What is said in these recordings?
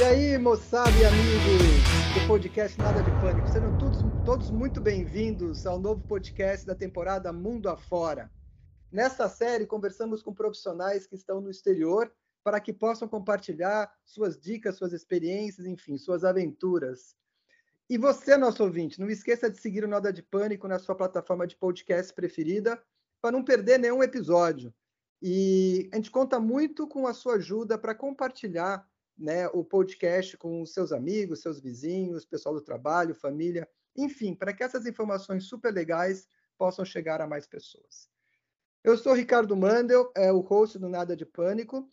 E aí, moçada e amigos do podcast Nada de Pânico, sejam todos, todos muito bem-vindos ao novo podcast da temporada Mundo Afora. Nesta série, conversamos com profissionais que estão no exterior para que possam compartilhar suas dicas, suas experiências, enfim, suas aventuras. E você, nosso ouvinte, não esqueça de seguir o Nada de Pânico na sua plataforma de podcast preferida para não perder nenhum episódio. E a gente conta muito com a sua ajuda para compartilhar né, o podcast com seus amigos, seus vizinhos, pessoal do trabalho, família, enfim, para que essas informações super legais possam chegar a mais pessoas. Eu sou Ricardo Mandel, é o host do Nada de Pânico.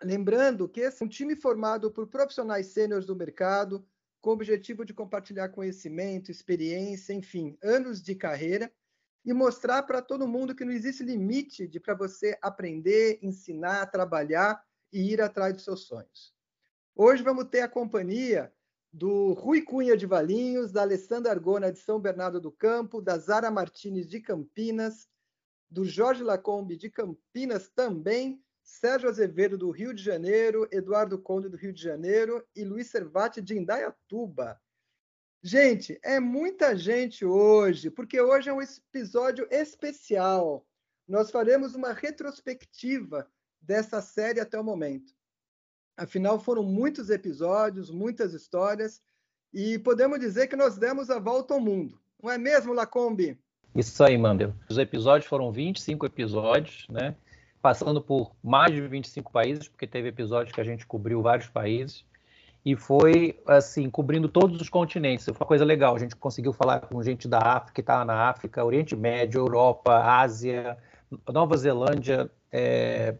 Lembrando que esse é um time formado por profissionais sêniores do mercado, com o objetivo de compartilhar conhecimento, experiência, enfim, anos de carreira e mostrar para todo mundo que não existe limite de para você aprender, ensinar, trabalhar e ir atrás dos seus sonhos. Hoje vamos ter a companhia do Rui Cunha de Valinhos, da Alessandra Argona de São Bernardo do Campo, da Zara Martinez de Campinas, do Jorge Lacombe de Campinas também, Sérgio Azevedo do Rio de Janeiro, Eduardo Conde do Rio de Janeiro e Luiz Servati de Indaiatuba. Gente, é muita gente hoje, porque hoje é um episódio especial. Nós faremos uma retrospectiva dessa série até o momento. Afinal, foram muitos episódios, muitas histórias, e podemos dizer que nós demos a volta ao mundo. Não é mesmo, Lacombe? Isso aí, Mandel. Os episódios foram 25 episódios, né? Passando por mais de 25 países, porque teve episódios que a gente cobriu vários países e foi assim cobrindo todos os continentes. Foi uma coisa legal. A gente conseguiu falar com gente da África, que estava na África, Oriente Médio, Europa, Ásia, Nova Zelândia, é,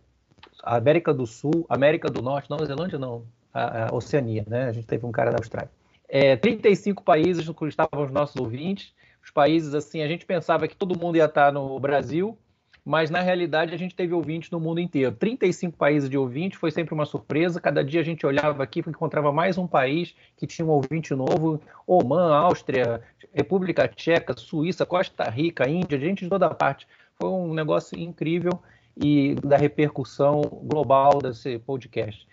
América do Sul, América do Norte, Nova Zelândia não, a, a Oceania, né? A gente teve um cara da Austrália. É, 35 países no que estavam os nossos ouvintes. Os países assim, a gente pensava que todo mundo ia estar no Brasil, mas na realidade a gente teve ouvintes no mundo inteiro. 35 países de ouvintes, foi sempre uma surpresa. Cada dia a gente olhava aqui e encontrava mais um país que tinha um ouvinte novo: Oman, Áustria, República Tcheca, Suíça, Costa Rica, Índia, gente de toda parte. Foi um negócio incrível e da repercussão global desse podcast.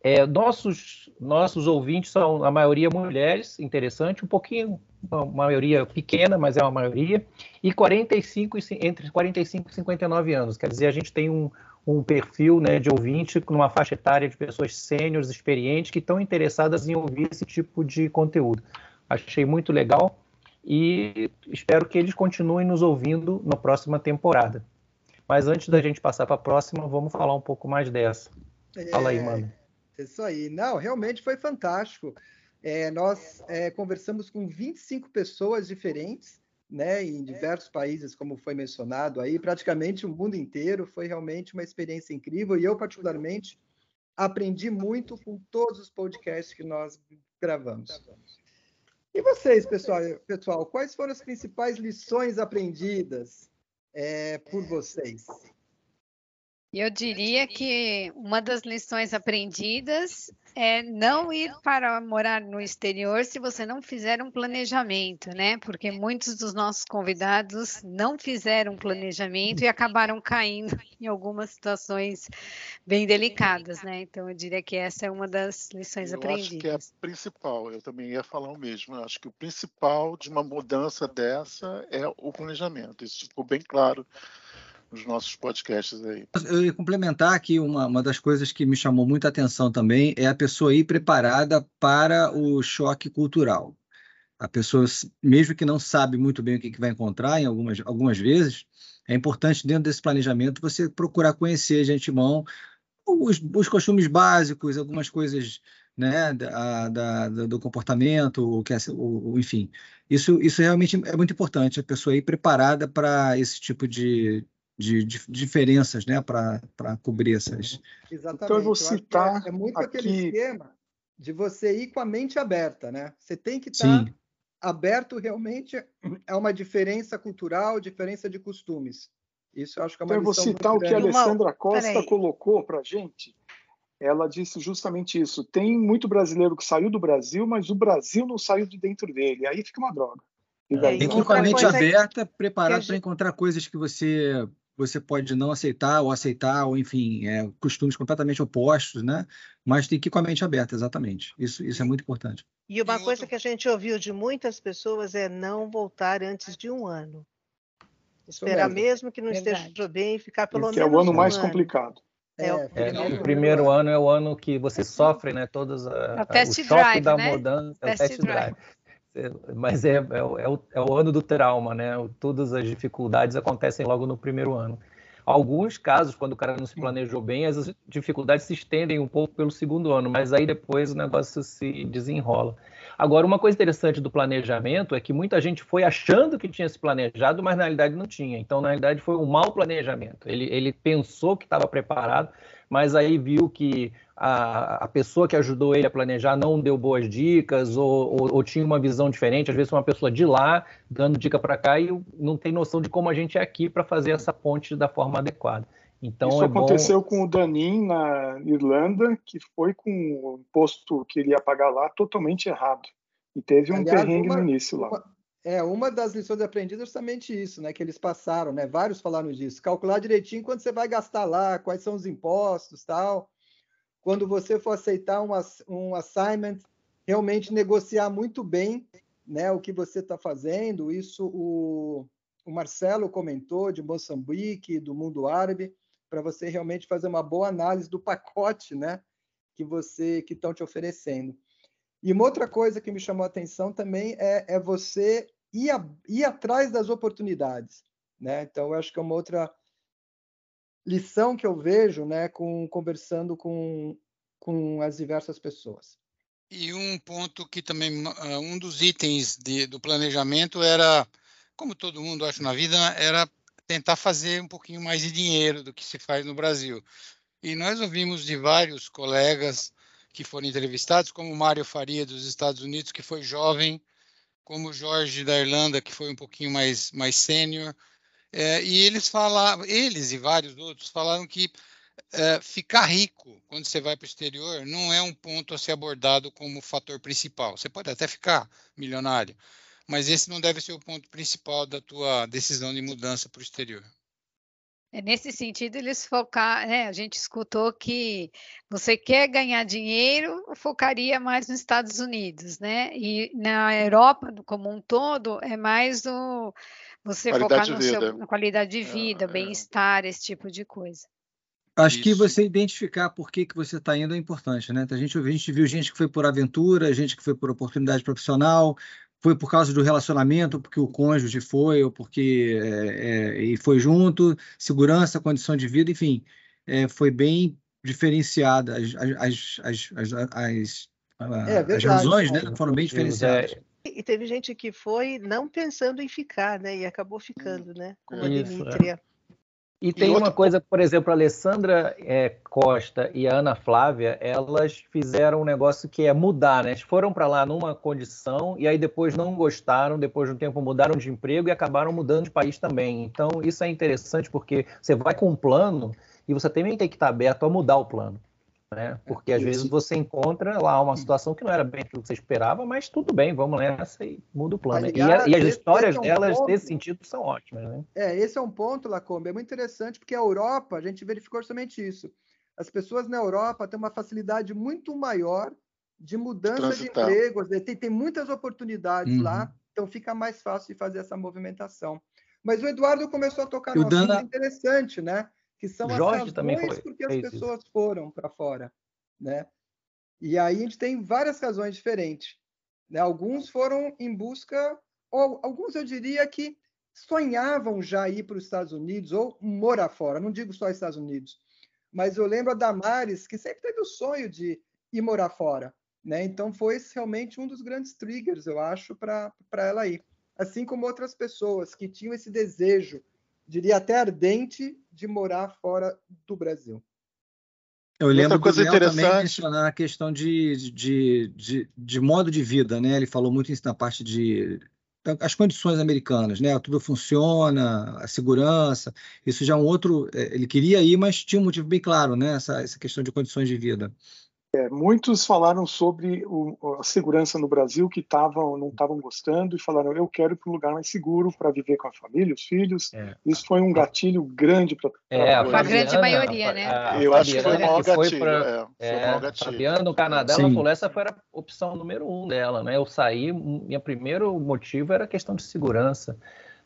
É, nossos, nossos ouvintes são, a maioria, mulheres, interessante, um pouquinho, uma maioria pequena, mas é uma maioria, e 45, entre 45 e 59 anos. Quer dizer, a gente tem um, um perfil né, de ouvinte numa faixa etária de pessoas sêniores, experientes, que estão interessadas em ouvir esse tipo de conteúdo. Achei muito legal e espero que eles continuem nos ouvindo na próxima temporada. Mas antes da gente passar para a próxima, vamos falar um pouco mais dessa. Fala aí, mano. Isso aí. Não, realmente foi fantástico. É, nós é, conversamos com 25 pessoas diferentes, né, em diversos países, como foi mencionado aí, praticamente o mundo inteiro. Foi realmente uma experiência incrível e eu, particularmente, aprendi muito com todos os podcasts que nós gravamos. E vocês, pessoal, pessoal quais foram as principais lições aprendidas é, por vocês? Eu diria que uma das lições aprendidas é não ir para morar no exterior se você não fizer um planejamento, né? Porque muitos dos nossos convidados não fizeram um planejamento e acabaram caindo em algumas situações bem delicadas, né? Então eu diria que essa é uma das lições eu aprendidas. Acho que é a principal, eu também ia falar o mesmo. Eu acho que o principal de uma mudança dessa é o planejamento. Isso ficou bem claro nos nossos podcasts aí. Eu ia complementar aqui uma, uma das coisas que me chamou muita atenção também é a pessoa ir preparada para o choque cultural. A pessoa, mesmo que não sabe muito bem o que, que vai encontrar, em algumas, algumas vezes, é importante dentro desse planejamento você procurar conhecer de antemão os, os costumes básicos, algumas coisas né, da, da, do comportamento, o que é, enfim. Isso, isso realmente é muito importante, a pessoa ir preparada para esse tipo de, de, de diferenças né, para cobrir essas. Exatamente. Então, eu vou citar. Eu é, é, muito aqui... aquele esquema de você ir com a mente aberta, né? Você tem que estar tá aberto realmente a uma diferença cultural, diferença de costumes. Isso eu acho que é uma Então, eu vou citar o que a Alessandra Costa colocou para a gente. Ela disse justamente isso. Tem muito brasileiro que saiu do Brasil, mas o Brasil não saiu de dentro dele. Aí fica uma droga. É, tem que ir com a mente aberta, preparado para encontrar coisas que você você pode não aceitar ou aceitar, ou enfim, é, costumes completamente opostos, né? Mas tem que ir com a mente aberta, exatamente. Isso, isso é muito importante. E uma coisa que a gente ouviu de muitas pessoas é não voltar antes de um ano. Esperar mesmo. mesmo. que não Verdade. esteja bem, ficar pelo que menos. Que é o ano um mais ano. complicado. É, o, é, o primeiro ano é o ano que você sofre, né? Todas a, é o, test o choque drive, da né? mudança, é o test drive. drive. Mas é, é, é, o, é o ano do trauma, né? Todas as dificuldades acontecem logo no primeiro ano. Alguns casos, quando o cara não se planejou bem, as dificuldades se estendem um pouco pelo segundo ano, mas aí depois o negócio se desenrola. Agora, uma coisa interessante do planejamento é que muita gente foi achando que tinha se planejado, mas na realidade não tinha. Então, na realidade, foi um mau planejamento. Ele, ele pensou que estava preparado, mas aí viu que a, a, pessoa que ajudou ele a planejar não deu boas dicas ou, ou, ou, tinha uma visão diferente. Às vezes, uma pessoa de lá dando dica para cá e não tem noção de como a gente é aqui para fazer essa ponte da forma adequada. Então, Isso é aconteceu bom... com o Danin na Irlanda, que foi com o imposto que ele ia pagar lá totalmente errado. E teve um Aliás, perrengue uma, no início lá. Uma, é, uma das lições aprendidas é justamente isso, né? Que eles passaram, né? Vários falaram disso. Calcular direitinho quanto você vai gastar lá, quais são os impostos tal. Quando você for aceitar um, um assignment, realmente negociar muito bem né, o que você está fazendo. Isso o, o Marcelo comentou de Moçambique, do mundo árabe para você realmente fazer uma boa análise do pacote, né, que você que estão te oferecendo. E uma outra coisa que me chamou a atenção também é, é você ir, a, ir atrás das oportunidades, né? Então, eu acho que é uma outra lição que eu vejo, né, com conversando com com as diversas pessoas. E um ponto que também ah, um dos itens de, do planejamento era, como todo mundo acha na vida, era tentar fazer um pouquinho mais de dinheiro do que se faz no Brasil. E nós ouvimos de vários colegas que foram entrevistados, como Mário Faria dos Estados Unidos, que foi jovem, como Jorge da Irlanda, que foi um pouquinho mais mais sênior, é, e eles falavam, eles e vários outros falaram que é, ficar rico quando você vai para o exterior não é um ponto a ser abordado como fator principal. Você pode até ficar milionário, mas esse não deve ser o ponto principal da tua decisão de mudança para o exterior. É nesse sentido, eles focar, né? A gente escutou que você quer ganhar dinheiro, focaria mais nos Estados Unidos, né? E na Europa, como um todo, é mais o você qualidade focar seu, na qualidade de vida, é, bem-estar, esse tipo de coisa. Acho Isso. que você identificar por que, que você está indo é importante, né? A gente, a gente viu gente que foi por aventura, gente que foi por oportunidade profissional, foi por causa do relacionamento, porque o cônjuge foi, ou porque é, é, e foi junto, segurança, condição de vida, enfim, é, foi bem diferenciada as, as, as, as, as, é, as razões, né? Foram bem diferenciadas. E teve gente que foi não pensando em ficar, né? E acabou ficando, né? Como a Dimitria. E tem e uma coisa, por exemplo, a Alessandra é, Costa e a Ana Flávia, elas fizeram um negócio que é mudar, né? Eles foram para lá numa condição e aí depois não gostaram, depois de um tempo mudaram de emprego e acabaram mudando de país também. Então, isso é interessante porque você vai com um plano e você também tem que estar aberto a mudar o plano. Né? Porque às vezes você encontra lá uma situação que não era bem aquilo que você esperava, mas tudo bem, vamos nessa e muda o plano. Aliás, e, e, as histórias é um delas ponto, nesse sentido são ótimas. Né? É, esse é um ponto, Lacombe, é muito interessante, porque a Europa, a gente verificou justamente isso. As pessoas na Europa têm uma facilidade muito maior de mudança Transitar. de empregos, tem, tem muitas oportunidades uhum. lá, então fica mais fácil de fazer essa movimentação. Mas o Eduardo começou a tocar num assunto interessante, né? Que são Jorge as razões foi, porque as pessoas isso. foram para fora, né? E aí a gente tem várias razões diferentes. Né? Alguns foram em busca, ou alguns eu diria que sonhavam já ir para os Estados Unidos ou morar fora. Não digo só Estados Unidos, mas eu lembro a Damares que sempre teve o sonho de ir morar fora, né? Então foi realmente um dos grandes triggers, eu acho, para ela ir. Assim como outras pessoas que tinham esse desejo diria até ardente, de morar fora do Brasil. Eu lembro coisa do Léo também mencionar a questão de, de, de, de, modo de vida, né? Ele falou muito isso na parte de as condições americanas, né? Tudo funciona, a segurança, isso já é um outro. É, ele queria ir, mas tinha um motivo bem claro, né? Essa, essa questão de condições de vida. É, muitos falaram sobre o, a segurança no Brasil que tavam, não estavam gostando e falaram eu quero ir para um lugar mais seguro para viver com a família, os filhos. É. Isso foi um gatilho grande para é, a, a grande maioria, né? A, eu acho que foi o maior gatilho. Pra, é, foi é, gatilho. Fabiana, no Canadá, Sim. ela falou essa foi a opção número um dela, né? Eu saí, minha primeiro motivo era a questão de segurança.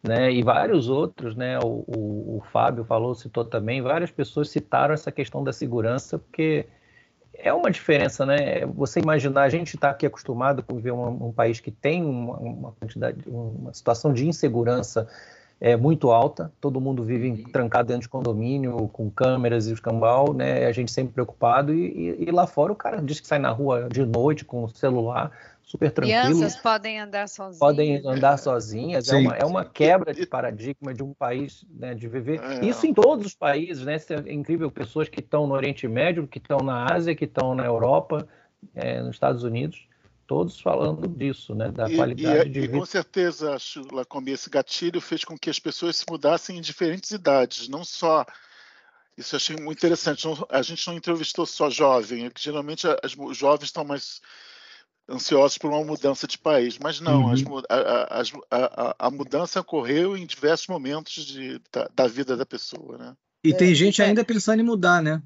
Né, e vários outros, né, o, o, o Fábio falou, citou também, várias pessoas citaram essa questão da segurança, porque é uma diferença, né? Você imaginar, a gente está aqui acostumado com viver um, um país que tem uma, uma, quantidade, uma situação de insegurança é, muito alta, todo mundo vive trancado dentro de condomínio, com câmeras e escambau, né? A gente sempre preocupado, e, e, e lá fora o cara diz que sai na rua de noite com o celular, super tranquilo. Crianças podem andar sozinhas. Podem andar sozinhas. é, uma, é uma quebra de paradigma de um país, né, de viver. É. Isso em todos os países, né? É incrível pessoas que estão no Oriente Médio, que estão na Ásia, que estão na Europa, é, nos Estados Unidos, todos falando disso, né? Da e, qualidade e, de vida. E com certeza, acho, Lacomi, esse gatilho fez com que as pessoas se mudassem em diferentes idades, não só isso eu achei muito interessante. A gente não entrevistou só jovem, que geralmente os jovens estão mais ansiosos por uma mudança de país, mas não, uhum. as, a, a, a, a, mudança ocorreu em diversos momentos de, da, da, vida da pessoa, né? E é, tem gente é, ainda pensando em mudar, né?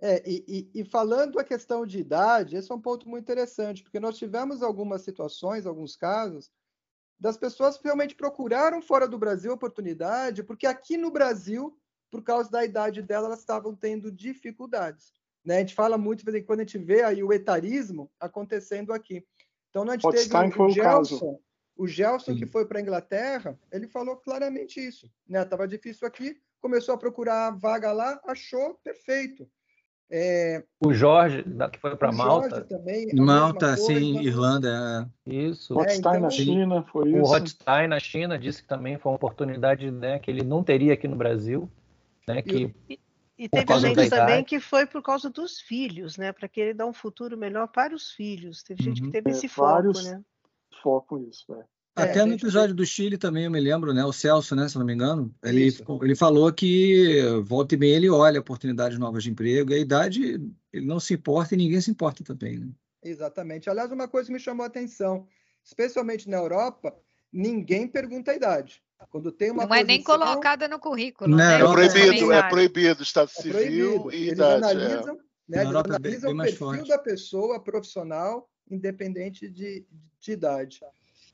É, e, e, e, falando a questão de idade, esse é um ponto muito interessante, porque nós tivemos algumas situações, alguns casos, das pessoas realmente procuraram fora do Brasil oportunidade, porque aqui no Brasil, por causa da idade dela, elas estavam tendo dificuldades. Né? A gente fala muito, de vez em quando a gente vê aí o etarismo acontecendo aqui. Então, a gente Hotstein teve o, o Gelson, o Gelson que foi para a Inglaterra, ele falou claramente isso. Estava né? difícil aqui, começou a procurar vaga lá, achou perfeito. É... O Jorge, que foi para Malta. Também, Malta, sim, Irlanda. É... Isso. Hotstein é, então, na China, foi o isso. O Hotstein na China disse que também foi uma oportunidade né, que ele não teria aqui no Brasil. Né, que... E, e teve gente também que foi por causa dos filhos, né? Para querer dar um futuro melhor para os filhos. Teve gente que uhum. teve é, esse foco, né? Foco isso, é. Até é, no episódio do Chile também eu me lembro, né? O Celso, né? Se não me engano, ele, ele falou que volta e meia ele olha oportunidades novas de emprego e a idade ele não se importa e ninguém se importa também, né? Exatamente. Aliás, uma coisa que me chamou a atenção, especialmente na Europa, ninguém pergunta a idade. Quando tem uma não é nem colocada no currículo. Não, né? É proibido, é proibido, Estado é Civil proibido. e Eles idade. Analisam, é. né, eles analisam bem, bem o perfil da pessoa profissional, independente de, de idade.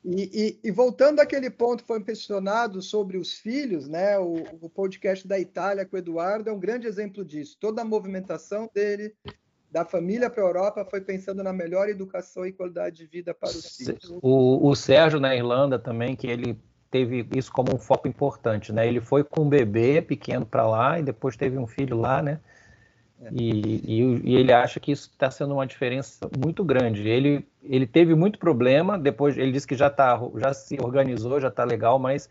E, e, e, voltando àquele ponto que foi mencionado sobre os filhos, né, o, o, podcast da Itália com o Eduardo é um grande exemplo disso. Toda a movimentação dele, da família para a Europa, foi pensando na melhor educação e qualidade de vida para os filhos. O, o Sérgio na Irlanda também, que ele teve isso como um foco importante, né? Ele foi com um bebê pequeno para lá e depois teve um filho lá, né? E, e, e ele acha que isso está sendo uma diferença muito grande. Ele, ele teve muito problema, depois ele disse que já tá, já se organizou, já está legal, mas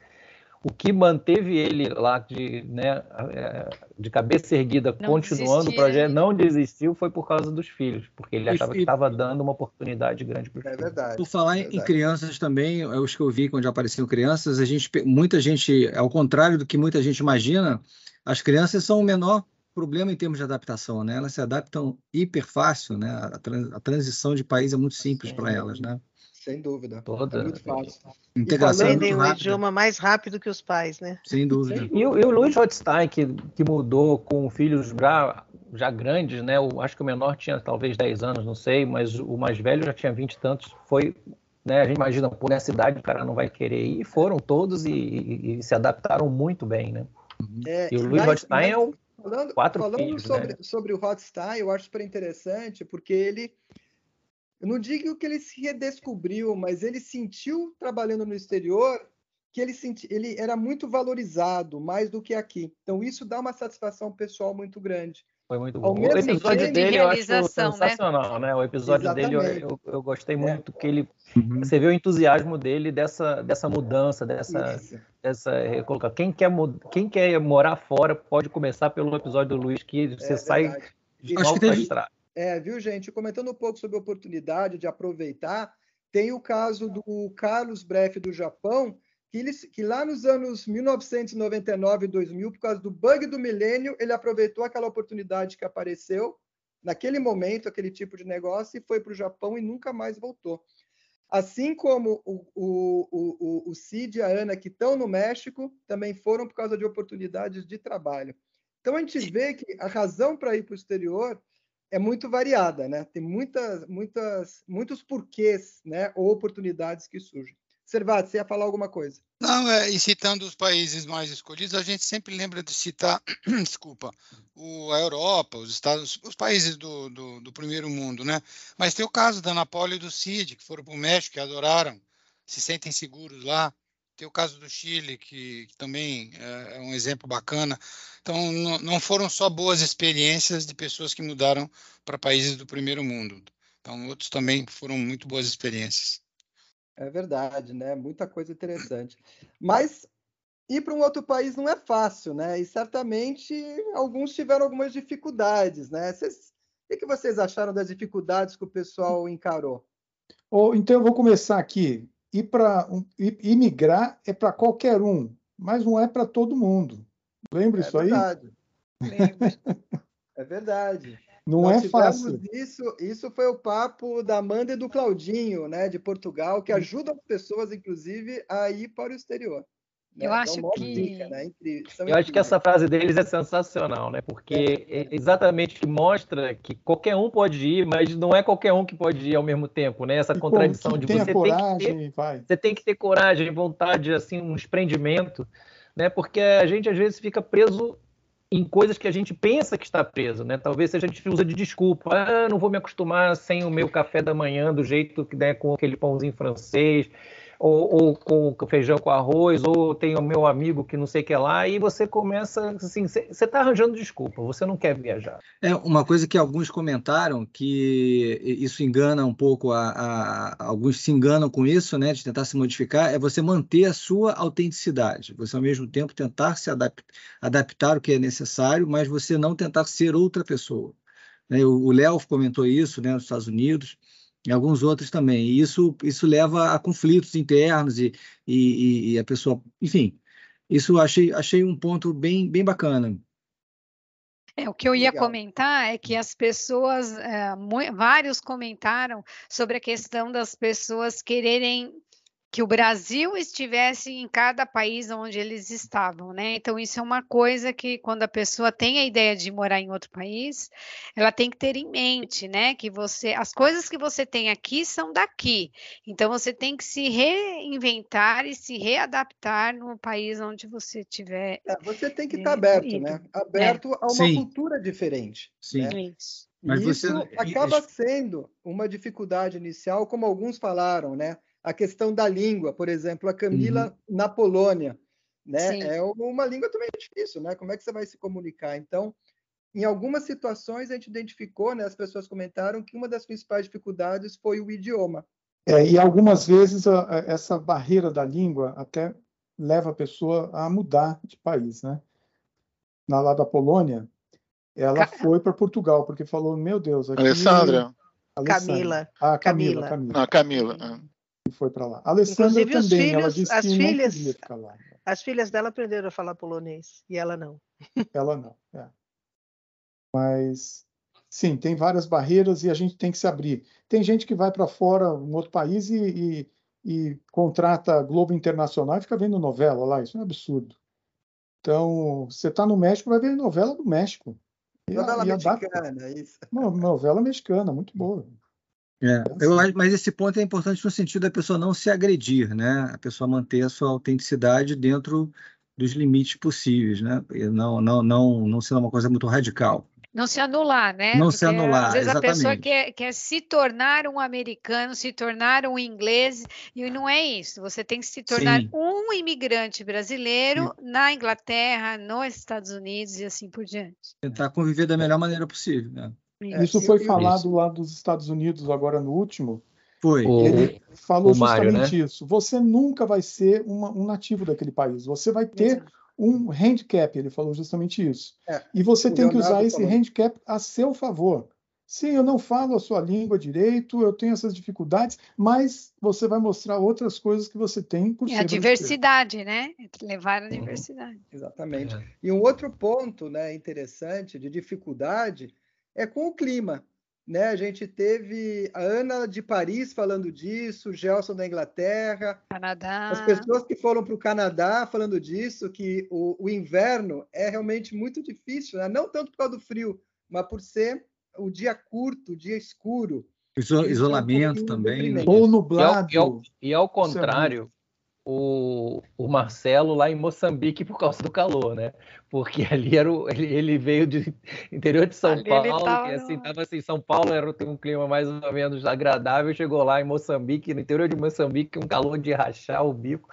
o que manteve ele lá de, né, é, de cabeça erguida, não continuando o projeto, né? não desistiu, foi por causa dos filhos, porque ele achava e, que estava dando uma oportunidade grande para os é filhos. Verdade, por falar é em crianças também, é os que eu vi quando apareciam crianças, a gente, muita gente, ao contrário do que muita gente imagina, as crianças são o menor problema em termos de adaptação, né? Elas se adaptam hiper fácil, né? A, trans, a transição de país é muito simples para elas, né? Sem dúvida. Toda. É muito fácil. Integração Aprendem o idioma mais rápido que os pais, né? Sem dúvida. E, e o Luiz Rothstein, que, que mudou com filhos já, já grandes, né? Eu acho que o menor tinha talvez 10 anos, não sei, mas o mais velho já tinha 20 e tantos. Foi, né? A gente imagina, por nessa idade o cara não vai querer ir. E foram todos e, e, e se adaptaram muito bem, né? É, e o Luiz Rothstein é o Falando, quatro falando filhos, sobre, né? sobre o Rothstein, eu acho super interessante, porque ele eu não digo que ele se redescobriu, mas ele sentiu trabalhando no exterior que ele, senti, ele era muito valorizado, mais do que aqui. Então isso dá uma satisfação pessoal muito grande. Foi muito bom. O episódio dele eu acho né? sensacional, né? né? O episódio Exatamente. dele eu, eu, gostei muito é. que ele uhum. você vê o entusiasmo dele dessa, dessa mudança, dessa dessa quem quer quem quer morar fora pode começar pelo episódio do Luiz que você é, sai de acho que teve, é, viu, gente? Comentando um pouco sobre a oportunidade de aproveitar, tem o caso do Carlos Breff do Japão, que, ele, que lá nos anos 1999 e 2000, por causa do bug do milênio, ele aproveitou aquela oportunidade que apareceu naquele momento, aquele tipo de negócio e foi para o Japão e nunca mais voltou. Assim como o, o, o, o Cid e a Ana, que estão no México, também foram por causa de oportunidades de trabalho. Então, a gente vê que a razão para ir para o exterior é muito variada, né? Tem muitas, muitas, muitos porquês, né? Ou oportunidades que surgem. Servato, você ia falar alguma coisa? Não, é, e citando os países mais escolhidos, a gente sempre lembra de citar, desculpa, o, a Europa, os Estados, os países do, do, do, primeiro mundo, né? Mas tem o caso da Ana Paula e do Cid, que foram para o México, que adoraram, se sentem seguros lá. Tem o caso do Chile, que, que também é, é, um exemplo bacana. Então, não, não foram só boas experiências de pessoas que mudaram para países do primeiro mundo. Então, outros também foram muito boas experiências. É verdade, né? Muita coisa interessante. Mas ir para um outro país não é fácil, né? E certamente alguns tiveram algumas dificuldades, né? Vocês, o que vocês acharam das dificuldades que o pessoal encarou? Oh, então eu vou começar aqui. Ir para um, imigrar é para qualquer um, mas não é para todo mundo. Lembra é isso verdade. aí? Lembra. é verdade. Não Nós é fácil. Isso, isso foi o papo da Amanda e do Claudinho, né, de Portugal, que ajudam as pessoas, inclusive, a ir para o exterior. Né? Eu acho que dica, né? Eu acho que essa frase deles é sensacional, né? Porque é. exatamente mostra que qualquer um pode ir, mas não é qualquer um que pode ir ao mesmo tempo, né? Essa e contradição de você coragem, tem que ter, vai. você tem que ter coragem, vontade, assim, um desprendimento, né? Porque a gente às vezes fica preso em coisas que a gente pensa que está preso, né? Talvez a gente usa de desculpa, ah, não vou me acostumar sem o meu café da manhã do jeito que né, com aquele pãozinho francês, ou, ou com feijão com arroz, ou tem o meu amigo que não sei o que lá, e você começa assim, você está arranjando desculpa, você não quer viajar. É uma coisa que alguns comentaram que isso engana um pouco a, a, alguns se enganam com isso, né, de tentar se modificar, é você manter a sua autenticidade, você ao mesmo tempo tentar se adap adaptar o que é necessário, mas você não tentar ser outra pessoa. Né? O Léo comentou isso, né, nos Estados Unidos e alguns outros também. E isso, isso leva a conflitos internos e, e, e a pessoa, enfim, isso achei, achei um ponto bem, bem bacana. É, o que eu ia Legal. comentar é que as pessoas, é, vários comentaram sobre a questão das pessoas quererem que o Brasil estivesse em cada país onde eles estavam, né? Então isso é uma coisa que quando a pessoa tem a ideia de morar em outro país, ela tem que ter em mente, né? Que você, as coisas que você tem aqui são daqui. Então você tem que se reinventar e se readaptar no país onde você estiver. É, você tem que estar tá aberto, ido. né? Aberto é. a uma Sim. cultura diferente. Sim. Né? Isso. Mas isso você... acaba sendo uma dificuldade inicial, como alguns falaram, né? A questão da língua, por exemplo, a Camila uhum. na Polônia, né? Sim. É uma língua também difícil, né? Como é que você vai se comunicar? Então, em algumas situações a gente identificou, né? As pessoas comentaram que uma das principais dificuldades foi o idioma. É, e algumas vezes a, a, essa barreira da língua até leva a pessoa a mudar de país, né? Na lá da Polônia, ela Ca... foi para Portugal porque falou, meu Deus, aqui... Alessandra. Alessandra. Camila. Ah, Camila. Camila. Camila. Não, Camila. Foi para lá. A Alessandra Inclusive, também, filhos, ela disse as que filhas, não ficar lá. As filhas dela aprenderam a falar polonês e ela não. Ela não, é. Mas sim, tem várias barreiras e a gente tem que se abrir. Tem gente que vai para fora, um outro país e, e, e, contrata Globo Internacional e fica vendo novela lá. Isso é um absurdo. Então, você está no México, vai ver novela do México. Novela mexicana, isso. Novela mexicana, muito boa. É, eu, mas esse ponto é importante no sentido da pessoa não se agredir, né? A pessoa manter a sua autenticidade dentro dos limites possíveis, né? E não, não, não, não ser uma coisa muito radical. Não se anular, né? Não Porque se anular, Às vezes exatamente. a pessoa quer, quer se tornar um americano, se tornar um inglês, e não é isso. Você tem que se tornar Sim. um imigrante brasileiro Sim. na Inglaterra, nos Estados Unidos e assim por diante. Tentar conviver da melhor maneira possível, né? É, Isso foi falado isso. lá dos Estados Unidos agora no último. Foi. Ele falou Mário, justamente né? isso. Você nunca vai ser uma, um nativo daquele país. Você vai ter Exato. um handicap. Ele falou justamente isso. É. E você tem Leonardo que usar esse falou. handicap a seu favor. Sim, eu não falo a sua língua direito, eu tenho essas dificuldades, mas você vai mostrar outras coisas que você tem por é a diversidade, né? Levar a diversidade. Exatamente. É. E um outro ponto, né, interessante de dificuldade é com o clima. Né? A gente teve a Ana de Paris falando disso, o Gelson da Inglaterra, Canadá. As pessoas que foram para o Canadá falando disso, que o, o, inverno é realmente muito difícil, né? não tanto por causa do frio, mas por ser o dia curto, o dia escuro. isolamento é um também. Né? Ou nublado. E ao, e ao contrário, o, o, Marcelo lá em Moçambique por causa do calor, né? Porque ali era o, ele, ele veio de interior de São ali Paulo, tava... e assim, tava assim, São Paulo era tem um clima mais ou menos agradável, chegou lá em Moçambique, no interior de Moçambique, um calor de rachar o bico.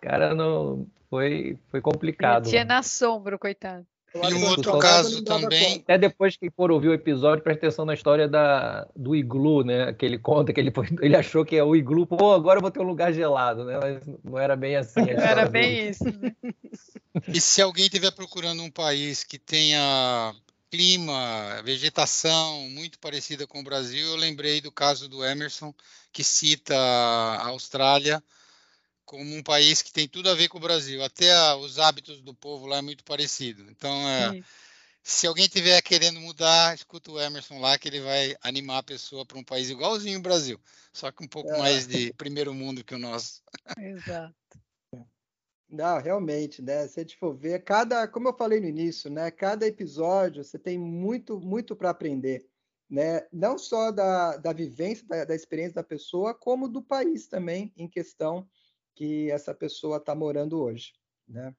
Cara, não foi foi complicado. Tinha na sombra, coitado. E um outro caso também. Até depois que for ouvir o episódio, presta atenção na história da, do iglu, né? Que ele conta que ele, ele achou que é o iglu, pô, agora eu vou ter um lugar gelado, né? Mas não era bem assim. Não era bem isso. Né? E se alguém estiver procurando um país que tenha clima, vegetação muito parecida com o Brasil, eu lembrei do caso do Emerson, que cita a Austrália como um país que tem tudo a ver com o Brasil. Até a, os hábitos do povo lá é muito parecido. Então, é, se alguém tiver querendo mudar, escuta o Emerson lá, que ele vai animar a pessoa para um país igualzinho o Brasil, só que um pouco é. mais de primeiro mundo que o nosso. Exato. Não, realmente, né? Se a gente for ver, cada, como eu falei no início, né? Cada episódio você tem muito, muito para aprender, né? Não só da, da vivência, da, da experiência da pessoa, como do país também em questão que essa pessoa está morando hoje, né?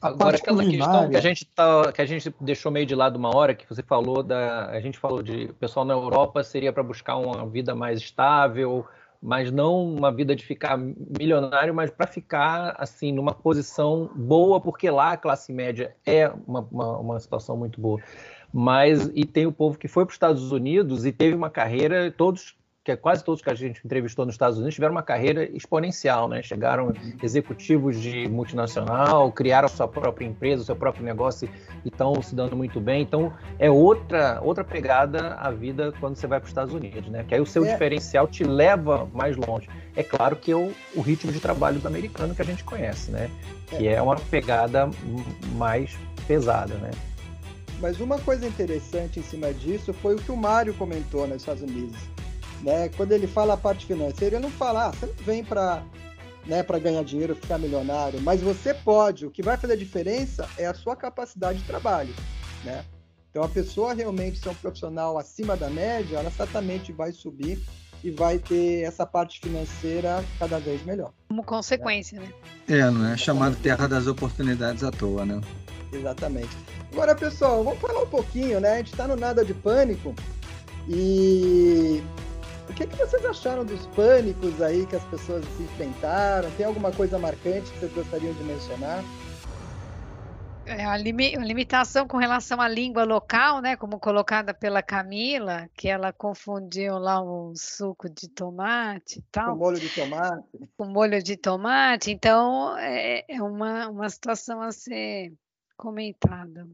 Agora, aquela questão que a gente tá, que a gente deixou meio de lado uma hora, que você falou da, a gente falou de o pessoal na Europa seria para buscar uma vida mais estável, mas não uma vida de ficar milionário, mas para ficar assim numa posição boa, porque lá a classe média é uma, uma, uma situação muito boa. Mas e tem o povo que foi para os Estados Unidos e teve uma carreira, todos que é quase todos que a gente entrevistou nos Estados Unidos tiveram uma carreira exponencial, né? Chegaram executivos de multinacional, criaram sua própria empresa, seu próprio negócio e estão se dando muito bem. Então é outra outra pegada a vida quando você vai para os Estados Unidos, né? Que aí o seu é. diferencial te leva mais longe. É claro que é o, o, ritmo de trabalho do americano que a gente conhece, né? Que é, é uma pegada mais pesada, né? Mas uma coisa interessante em cima disso foi o que o Mário comentou nos Estados Unidos né? Quando ele fala a parte financeira, ele não fala, ah, você não vem para né, para ganhar dinheiro, ficar milionário, mas você pode. O que vai fazer a diferença é a sua capacidade de trabalho, né? Então, a pessoa realmente ser um profissional acima da média, ela certamente vai subir e vai ter essa parte financeira cada vez melhor. Como consequência, né? É, não é chamado terra das oportunidades à toa, né? Exatamente. Agora, pessoal, vamos falar um pouquinho, né? A gente está no nada de pânico e o que, que vocês acharam dos pânicos aí que as pessoas se enfrentaram? Tem alguma coisa marcante que vocês gostariam de mencionar? É a, limitação com relação à língua local, né, como colocada pela Camila, que ela confundiu lá o suco de tomate e tal. Com molho de tomate. Com molho de tomate. Então, é, é uma, uma situação a ser comentada.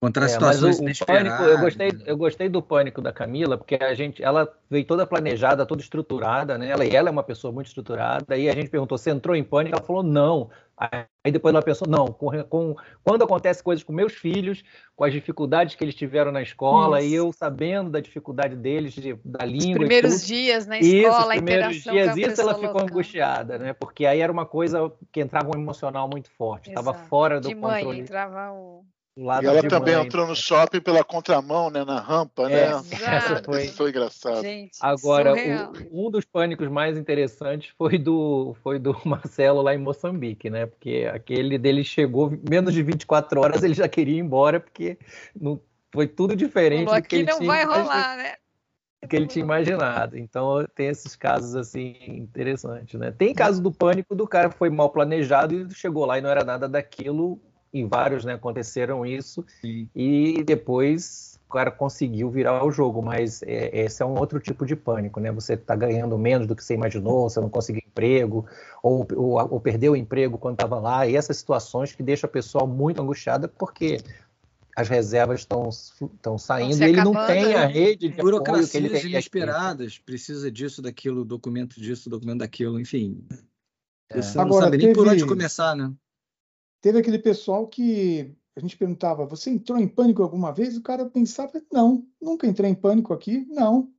Contra as é, situações o, o pânico, eu gostei, eu gostei do pânico da Camila, porque a gente, ela veio toda planejada, toda estruturada, né? Ela, ela é uma pessoa muito estruturada. E a gente perguntou, você entrou em pânico? Ela falou, não. Aí depois ela pensou, não, com, com, quando acontece coisas com meus filhos, com as dificuldades que eles tiveram na escola, isso. e eu sabendo da dificuldade deles, de, da língua. Os primeiros dias na escola, isso, os primeiros dias, isso ela ficou local. angustiada, né? Porque aí era uma coisa que entrava um emocional muito forte, estava fora do de controle. Mãe, entrava o e ela também mãe. entrou no shopping pela contramão, né, na rampa, né? é, né? Essa foi... Isso foi engraçado. Gente, Agora, o, um dos pânicos mais interessantes foi do, foi do Marcelo lá em Moçambique, né? Porque aquele dele chegou menos de 24 horas, ele já queria ir embora, porque não, foi tudo diferente Falou, do que ele não tinha vai rolar, né? que ele tinha imaginado. Então tem esses casos assim interessantes, né? Tem caso do pânico do cara que foi mal planejado e chegou lá e não era nada daquilo em vários né, aconteceram isso Sim. e depois o cara conseguiu virar o jogo, mas é, esse é um outro tipo de pânico, né? Você está ganhando menos do que você imaginou, você não conseguiu emprego, ou, ou, ou perdeu o emprego quando estava lá, e essas situações que deixam a pessoa muito angustiada, porque as reservas estão saindo e ele não tem a né? rede de burocracias que ele tem inesperadas, precisa disso, daquilo, documento disso, documento daquilo, enfim. É. Você Agora, não sabe teve... nem por onde começar, né? Teve aquele pessoal que a gente perguntava, você entrou em pânico alguma vez? O cara pensava, não, nunca entrei em pânico aqui, não.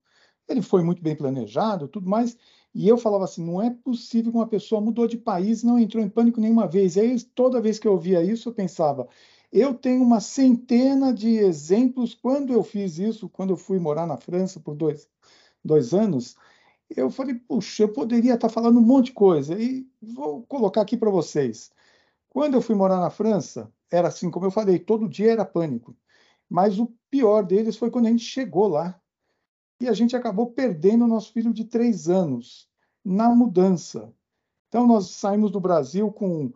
Ele foi muito bem planejado, tudo mais. E eu falava assim, não é possível que uma pessoa mudou de país e não entrou em pânico nenhuma vez. E aí, toda vez que eu ouvia isso, eu pensava, eu tenho uma centena de exemplos. Quando eu fiz isso, quando eu fui morar na França por dois, dois anos, eu falei, puxa, eu poderia estar falando um monte de coisa. E vou colocar aqui para vocês. Quando eu fui morar na França, era assim, como eu falei, todo dia era pânico. Mas o pior deles foi quando a gente chegou lá. E a gente acabou perdendo o nosso filho de três anos na mudança. Então, nós saímos do Brasil com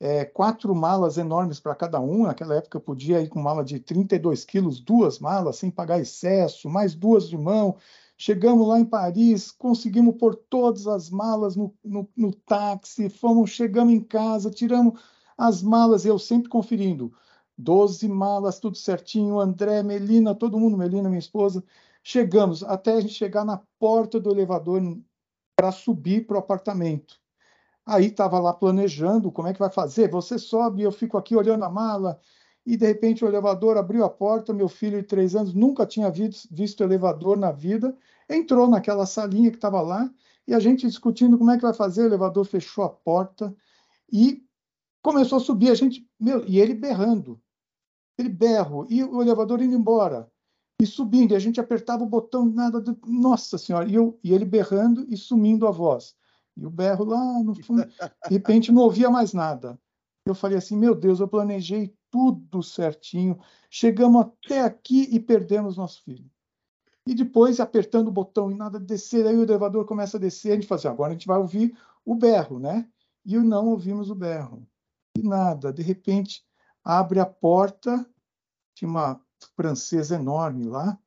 é, quatro malas enormes para cada um. Naquela época, eu podia ir com mala de 32 quilos, duas malas, sem pagar excesso, mais duas de mão. Chegamos lá em Paris, conseguimos pôr todas as malas no, no, no táxi, fomos, chegamos em casa, tiramos as malas, eu sempre conferindo. Doze malas, tudo certinho. André, Melina, todo mundo, Melina, minha esposa. Chegamos até a gente chegar na porta do elevador para subir para o apartamento. Aí estava lá planejando como é que vai fazer. Você sobe, eu fico aqui olhando a mala. E de repente o elevador abriu a porta. Meu filho de três anos nunca tinha visto elevador na vida. Entrou naquela salinha que estava lá e a gente discutindo como é que vai fazer. O elevador fechou a porta e começou a subir, a gente, meu, e ele berrando, ele berro, e o elevador indo embora, e subindo, e a gente apertava o botão, nada, de, nossa senhora, e, eu, e ele berrando e sumindo a voz, e o berro lá no fundo, de repente não ouvia mais nada. Eu falei assim, meu Deus, eu planejei tudo certinho, chegamos até aqui e perdemos nosso filho. E depois, apertando o botão e nada de descer, aí o elevador começa a descer, a gente fala assim, agora a gente vai ouvir o berro, né? E não ouvimos o berro e nada. De repente, abre a porta, tinha uma francesa enorme lá,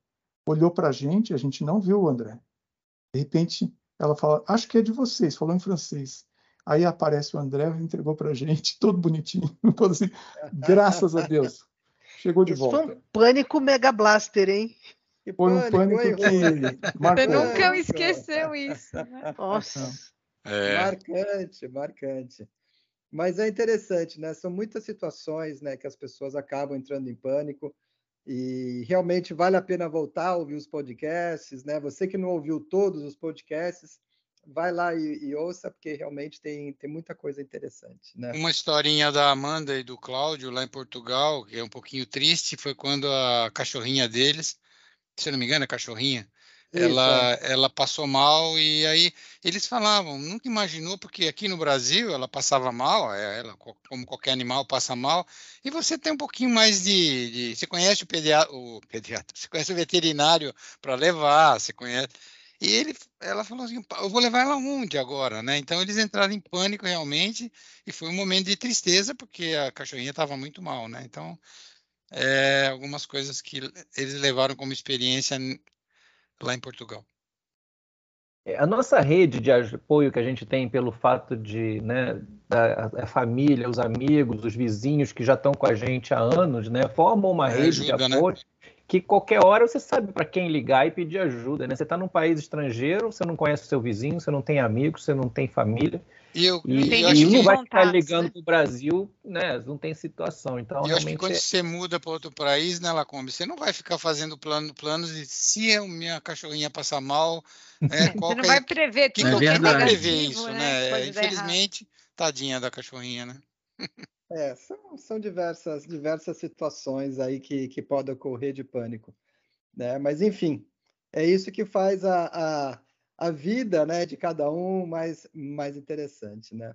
olhou para a gente, a gente não viu o André. De repente, ela fala, acho que é de vocês, falou em francês. Aí aparece o André e entregou para a gente, todo bonitinho. Assim, graças a Deus. Chegou de Isso volta. Foi um pânico Mega Blaster, hein? Que foi um pânico que marcou. Você nunca esqueceu isso, né? Nossa. É. Marcante, marcante. Mas é interessante, né? São muitas situações, né, que as pessoas acabam entrando em pânico e realmente vale a pena voltar a ouvir os podcasts, né? Você que não ouviu todos os podcasts, vai lá e, e ouça, porque realmente tem, tem muita coisa interessante, né? Uma historinha da Amanda e do Cláudio lá em Portugal, que é um pouquinho triste, foi quando a cachorrinha deles, se eu não me engano, a cachorrinha, ela, é. ela passou mal e aí eles falavam, nunca imaginou, porque aqui no Brasil ela passava mal, é, ela, como qualquer animal passa mal, e você tem um pouquinho mais de. de você conhece o pediatra, o pediatra, você conhece o veterinário para levar, você conhece. E ele, ela falou assim, eu vou levar ela onde agora, né? Então eles entraram em pânico realmente e foi um momento de tristeza porque a cachorrinha estava muito mal, né? Então é, algumas coisas que eles levaram como experiência lá em Portugal. É, a nossa rede de apoio que a gente tem pelo fato de né, a, a, família, os amigos, os vizinhos que já estão com a gente há anos, né, formam uma é, rede ajuda, de né? apoio né? Que qualquer hora você sabe para quem ligar e pedir ajuda. Né? Você está num país estrangeiro, você não conhece o seu vizinho, você não tem amigos, você não tem família. E, eu, e, e não vai ficar ligando né? para o Brasil, né? Não tem situação. Então, eu acho que quando é... você muda para outro país, né, Lacombe, você não vai ficar fazendo plano, planos de se a minha cachorrinha passar mal. Né, você não vai prever que, tudo. Que é vai prever isso, né? né? Infelizmente, tadinha da cachorrinha, né? É, são, são diversas, diversas situações aí que, que podem ocorrer de pânico. Né? Mas, enfim, é isso que faz a, a a vida né, de cada um mais, mais interessante. Né?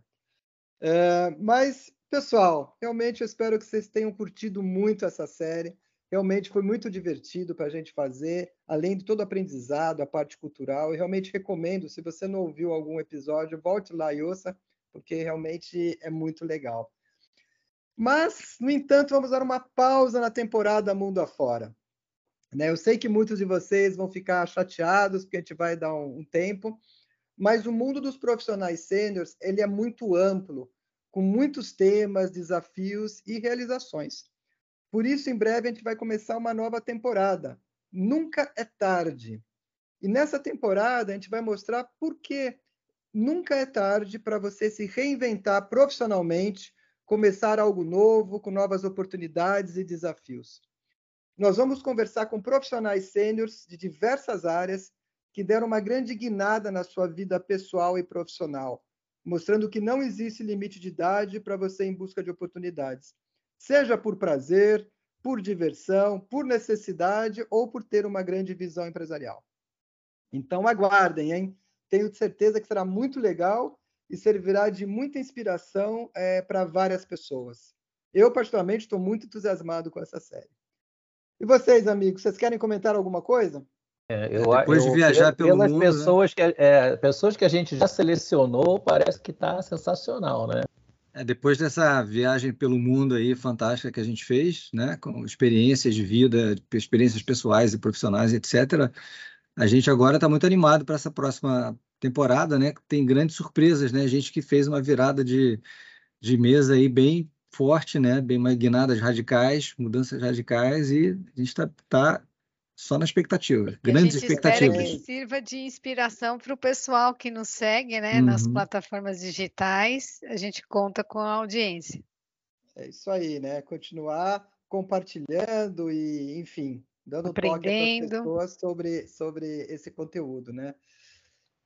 É, mas, pessoal, realmente eu espero que vocês tenham curtido muito essa série. Realmente foi muito divertido para a gente fazer, além de todo o aprendizado, a parte cultural. Eu realmente recomendo, se você não ouviu algum episódio, volte lá e ouça, porque realmente é muito legal. Mas, no entanto, vamos dar uma pausa na temporada Mundo Afora. Né? Eu sei que muitos de vocês vão ficar chateados porque a gente vai dar um, um tempo, mas o mundo dos profissionais sêniores ele é muito amplo, com muitos temas, desafios e realizações. Por isso, em breve, a gente vai começar uma nova temporada. Nunca é tarde. E nessa temporada, a gente vai mostrar por que nunca é tarde para você se reinventar profissionalmente começar algo novo, com novas oportunidades e desafios. Nós vamos conversar com profissionais sêniores de diversas áreas que deram uma grande guinada na sua vida pessoal e profissional, mostrando que não existe limite de idade para você em busca de oportunidades, seja por prazer, por diversão, por necessidade ou por ter uma grande visão empresarial. Então aguardem, hein? Tenho certeza que será muito legal e servirá de muita inspiração é, para várias pessoas. Eu, particularmente, estou muito entusiasmado com essa série. E vocês, amigos, vocês querem comentar alguma coisa? É, eu, Depois eu, de viajar pelo pelas mundo, né? pessoas, né? que, é, pessoas que a gente já selecionou, parece que está sensacional, né? É, depois dessa viagem pelo mundo aí fantástica que a gente fez, né, com experiências de vida, experiências pessoais e profissionais, etc., a gente agora está muito animado para essa próxima temporada, né? Tem grandes surpresas, né? A gente que fez uma virada de, de mesa aí bem forte, né? Bem mais guinadas radicais, mudanças radicais e a gente está tá só na expectativa, grandes expectativas. que sirva de inspiração para o pessoal que nos segue, né? Uhum. Nas plataformas digitais, a gente conta com a audiência. É isso aí, né? Continuar compartilhando e, enfim, dando Aprendendo. toque para as pessoas sobre, sobre esse conteúdo, né?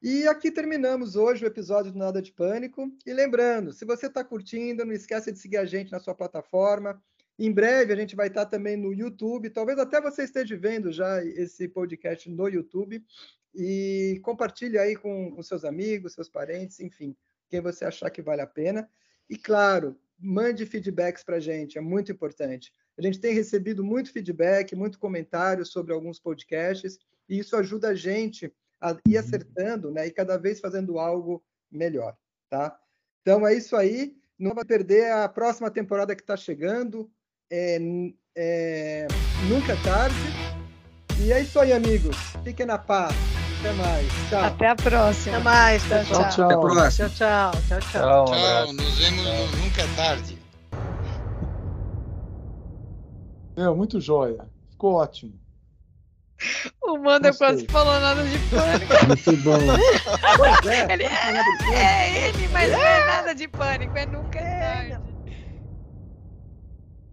E aqui terminamos hoje o episódio do Nada de Pânico. E lembrando, se você está curtindo, não esqueça de seguir a gente na sua plataforma. Em breve a gente vai estar tá também no YouTube. Talvez até você esteja vendo já esse podcast no YouTube. E compartilhe aí com, com seus amigos, seus parentes, enfim, quem você achar que vale a pena. E claro, mande feedbacks para a gente, é muito importante. A gente tem recebido muito feedback, muito comentário sobre alguns podcasts, e isso ajuda a gente a ir acertando, né? E cada vez fazendo algo melhor, tá? Então é isso aí. Não vai perder a próxima temporada que está chegando. É, é, nunca é tarde. E é isso aí, amigos. Fiquem na paz. Até mais. Tchau. Até a próxima. Até mais. Tchau, tchau. tchau. Até a próxima. Tchau, tchau. Tchau, tchau. tchau, tchau. Nos vemos no Nunca é Tarde. É, muito joia. Ficou ótimo. O Manda quase falou nada de pânico. Muito bom. é, ele, é, é ele, mas não é nada de pânico, é nunca é tarde.